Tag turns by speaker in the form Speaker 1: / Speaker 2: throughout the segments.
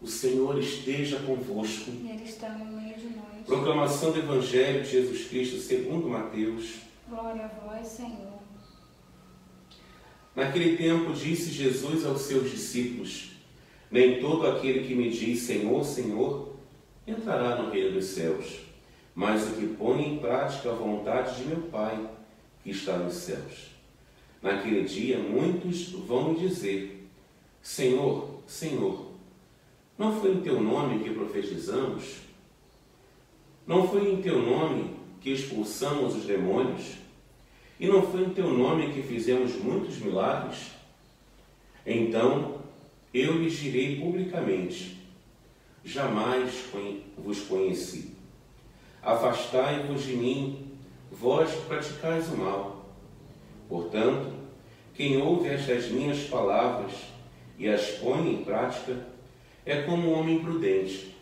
Speaker 1: O Senhor esteja convosco.
Speaker 2: E Ele está no meio de nós.
Speaker 1: Proclamação do Evangelho de Jesus Cristo segundo Mateus.
Speaker 2: Glória a vós, Senhor.
Speaker 1: Naquele tempo disse Jesus aos seus discípulos: Nem todo aquele que me diz Senhor, Senhor, entrará no reino dos céus, mas o que põe em prática a vontade de meu Pai que está nos céus. Naquele dia muitos vão dizer: Senhor, Senhor, não foi em teu nome que profetizamos? Não foi em teu nome que expulsamos os demônios? E não foi em teu nome que fizemos muitos milagres? Então eu lhes direi publicamente: Jamais vos conheci. Afastai-vos de mim, vós que praticais o mal. Portanto, quem ouve estas minhas palavras e as põe em prática é como um homem prudente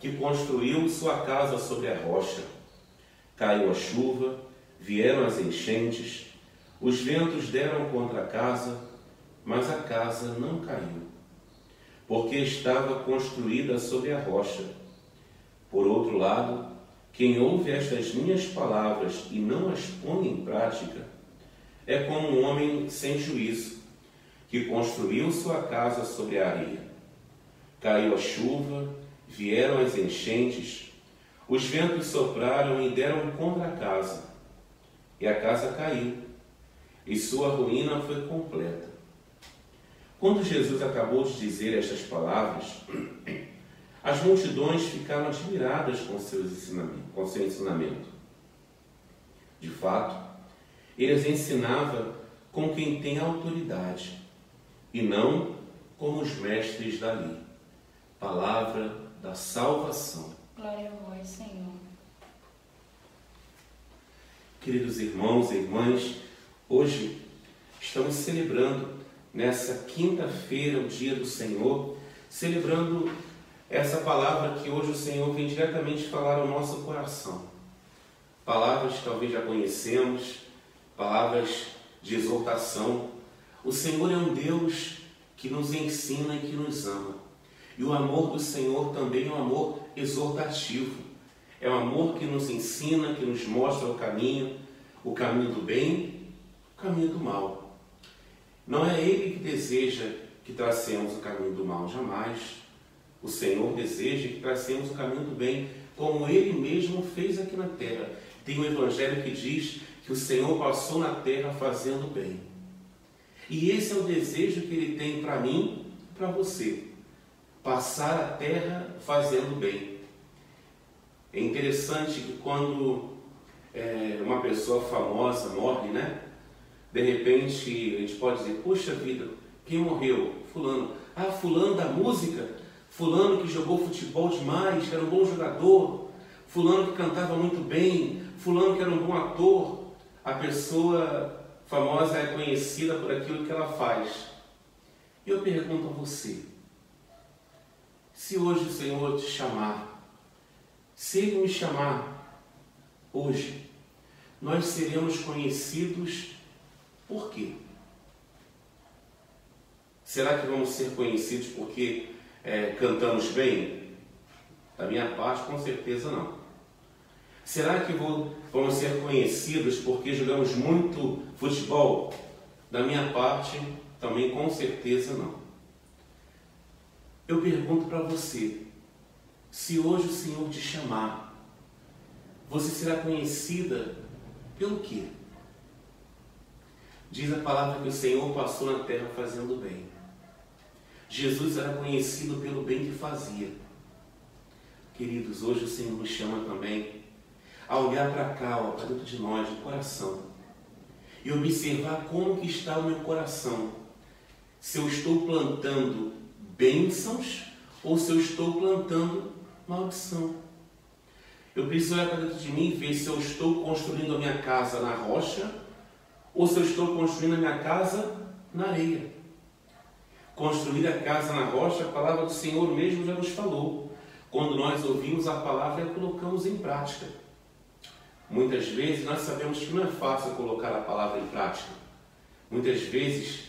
Speaker 1: que construiu sua casa sobre a rocha. Caiu a chuva, vieram as enchentes, os ventos deram contra a casa, mas a casa não caiu, porque estava construída sobre a rocha. Por outro lado, quem ouve estas minhas palavras e não as põe em prática, é como um homem sem juízo, que construiu sua casa sobre a areia. Caiu a chuva, vieram as enchentes, os ventos sopraram e deram contra a casa, e a casa caiu, e sua ruína foi completa. Quando Jesus acabou de dizer estas palavras, as multidões ficaram admiradas com, com seu ensinamento. De fato, eles ensinava com quem tem autoridade e não como os mestres da lei. Palavra da salvação.
Speaker 2: Glória a vós, Senhor.
Speaker 1: Queridos irmãos e irmãs, hoje estamos celebrando nessa quinta-feira, o dia do Senhor, celebrando essa palavra que hoje o Senhor vem diretamente falar ao nosso coração. Palavras que talvez já conhecemos, palavras de exortação. O Senhor é um Deus que nos ensina e que nos ama. E o amor do Senhor também é um amor exortativo. É um amor que nos ensina, que nos mostra o caminho, o caminho do bem, o caminho do mal. Não é Ele que deseja que tracemos o caminho do mal, jamais. O Senhor deseja que tracemos o caminho do bem, como Ele mesmo fez aqui na terra. Tem um Evangelho que diz que o Senhor passou na terra fazendo bem. E esse é o desejo que Ele tem para mim para você. Passar a terra fazendo bem. É interessante que quando é, uma pessoa famosa morre, né? De repente a gente pode dizer, puxa vida, quem morreu? Fulano. Ah, fulano da música? Fulano que jogou futebol demais, que era um bom jogador. Fulano que cantava muito bem. Fulano que era um bom ator a pessoa famosa é conhecida por aquilo que ela faz. Eu pergunto a você: se hoje o Senhor te chamar, se Ele me chamar hoje, nós seremos conhecidos por quê? Será que vamos ser conhecidos porque é, cantamos bem? Da minha parte, com certeza não. Será que vou, vamos ser conhecidos porque jogamos muito futebol? Da minha parte, também com certeza não. Eu pergunto para você: se hoje o Senhor te chamar, você será conhecida pelo quê? Diz a palavra que o Senhor passou na terra fazendo bem. Jesus era conhecido pelo bem que fazia. Queridos, hoje o Senhor nos chama também a olhar para cá, para dentro de nós, do coração, e observar como que está o meu coração. Se eu estou plantando bênçãos ou se eu estou plantando maldição. Eu preciso olhar para dentro de mim e ver se eu estou construindo a minha casa na rocha ou se eu estou construindo a minha casa na areia. Construir a casa na rocha, a palavra do Senhor mesmo já nos falou. Quando nós ouvimos a palavra e a colocamos em prática. Muitas vezes nós sabemos que não é fácil colocar a palavra em prática. Muitas vezes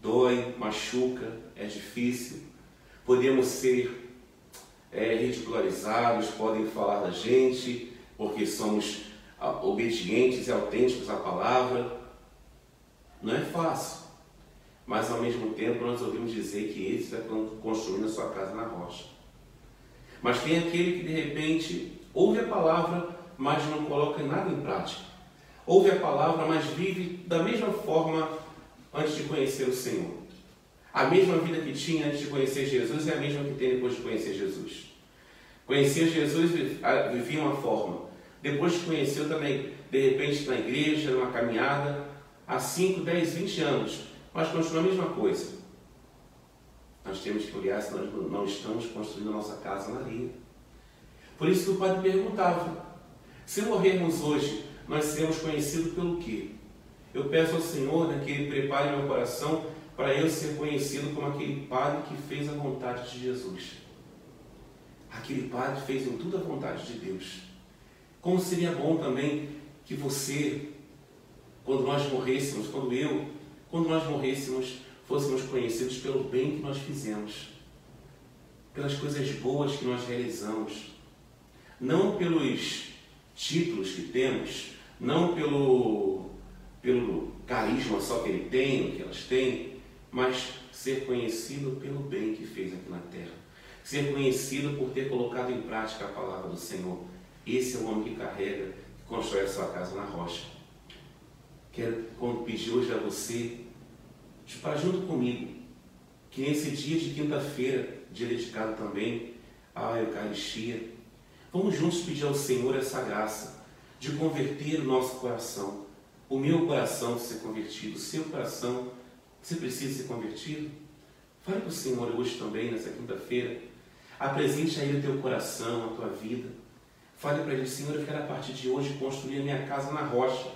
Speaker 1: dói, machuca, é difícil. Podemos ser é, ridicularizados, podem falar da gente, porque somos ah, obedientes e autênticos à palavra. Não é fácil. Mas ao mesmo tempo nós ouvimos dizer que ele está construindo a sua casa na rocha. Mas tem aquele que de repente ouve a palavra, mas não coloca nada em prática. Ouve a palavra, mas vive da mesma forma antes de conhecer o Senhor. A mesma vida que tinha antes de conhecer Jesus é a mesma que tem depois de conhecer Jesus. Conhecia Jesus, vivia uma forma. Depois de conheceu também, de repente, na igreja, numa caminhada, há 5, 10, 20 anos, mas continua a mesma coisa. Nós temos que olhar se nós não estamos construindo a nossa casa na areia. Por isso que o padre perguntava: se morrermos hoje, nós seremos conhecidos pelo quê? Eu peço ao Senhor né, que Ele prepare meu coração para eu ser conhecido como aquele padre que fez a vontade de Jesus. Aquele padre fez em tudo a vontade de Deus. Como seria bom também que você, quando nós morrêssemos, quando eu, quando nós morrêssemos, fôssemos conhecidos pelo bem que nós fizemos, pelas coisas boas que nós realizamos, não pelos títulos que temos, não pelo, pelo carisma só que ele tem, que elas têm, mas ser conhecido pelo bem que fez aqui na terra. Ser conhecido por ter colocado em prática a palavra do Senhor. Esse é o homem que carrega, que constrói a sua casa na rocha. Quero pedir hoje a você, para junto comigo, que nesse dia de quinta-feira, dia dedicado também à Eucaristia, vamos juntos pedir ao Senhor essa graça de converter o nosso coração. O meu coração ser convertido, o seu coração, você precisa ser convertido? Fale para o Senhor hoje também, nessa quinta-feira. Apresente a Ele o teu coração, a tua vida. Fale para Ele, Senhor, eu quero a partir de hoje construir a minha casa na rocha.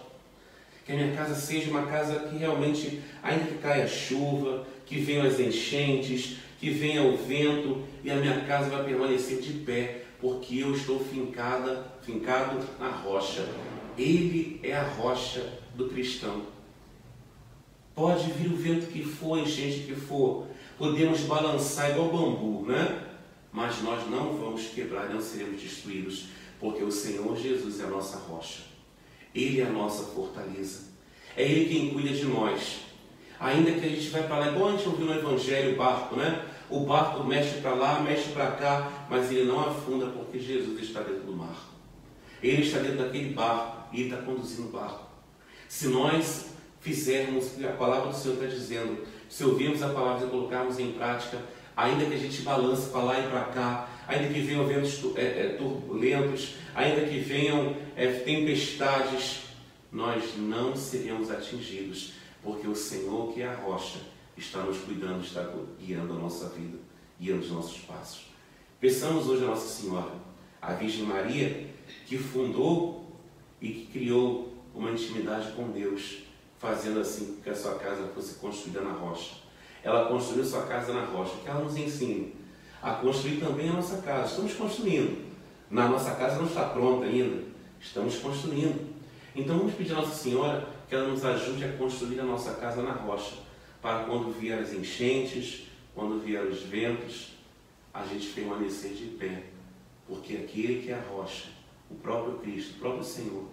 Speaker 1: Que a minha casa seja uma casa que realmente, ainda que caia a chuva, que venham as enchentes, que venha o vento, e a minha casa vai permanecer de pé, porque eu estou fincada, fincado na rocha. Ele é a rocha do cristão. Pode vir o vento que for, enchente que for, podemos balançar igual bambu, né? Mas nós não vamos quebrar, não seremos destruídos, porque o Senhor Jesus é a nossa rocha. Ele é a nossa fortaleza. É Ele quem cuida de nós. Ainda que a gente vai para lá, igual a gente ouviu no Evangelho, o barco, né? O barco mexe para lá, mexe para cá, mas ele não afunda porque Jesus está dentro do mar. Ele está dentro daquele barco e está conduzindo o barco. Se nós fizermos o que a palavra do Senhor está dizendo, se ouvirmos a palavra e colocarmos em prática, ainda que a gente balance para lá e para cá, ainda que venham ventos é, é, turbulentos, ainda que venham é, tempestades, nós não seremos atingidos, porque o Senhor, que é a rocha, está nos cuidando, está guiando a nossa vida, guiando os nossos passos. Peçamos hoje a Nossa Senhora, a Virgem Maria, que fundou e que criou uma intimidade com Deus, fazendo assim que a sua casa fosse construída na rocha. Ela construiu sua casa na rocha, que ela nos ensine a construir também a nossa casa. Estamos construindo. Na nossa casa não está pronta ainda. Estamos construindo. Então vamos pedir a Nossa Senhora que ela nos ajude a construir a nossa casa na rocha, para quando vier as enchentes, quando vier os ventos, a gente permanecer de pé. Porque aquele que é a rocha, o próprio Cristo, o próprio Senhor,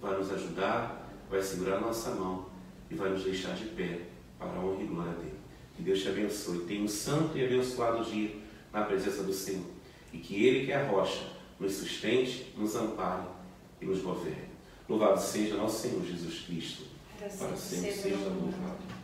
Speaker 1: vai nos ajudar, vai segurar a nossa mão e vai nos deixar de pé para a honra e glória dele. Que Deus te abençoe. Tenha um santo e abençoado dia na presença do Senhor. E que Ele, que é a rocha, nos sustente, nos ampare e nos governe. Louvado seja nosso Senhor Jesus Cristo. Para sempre seja louvado.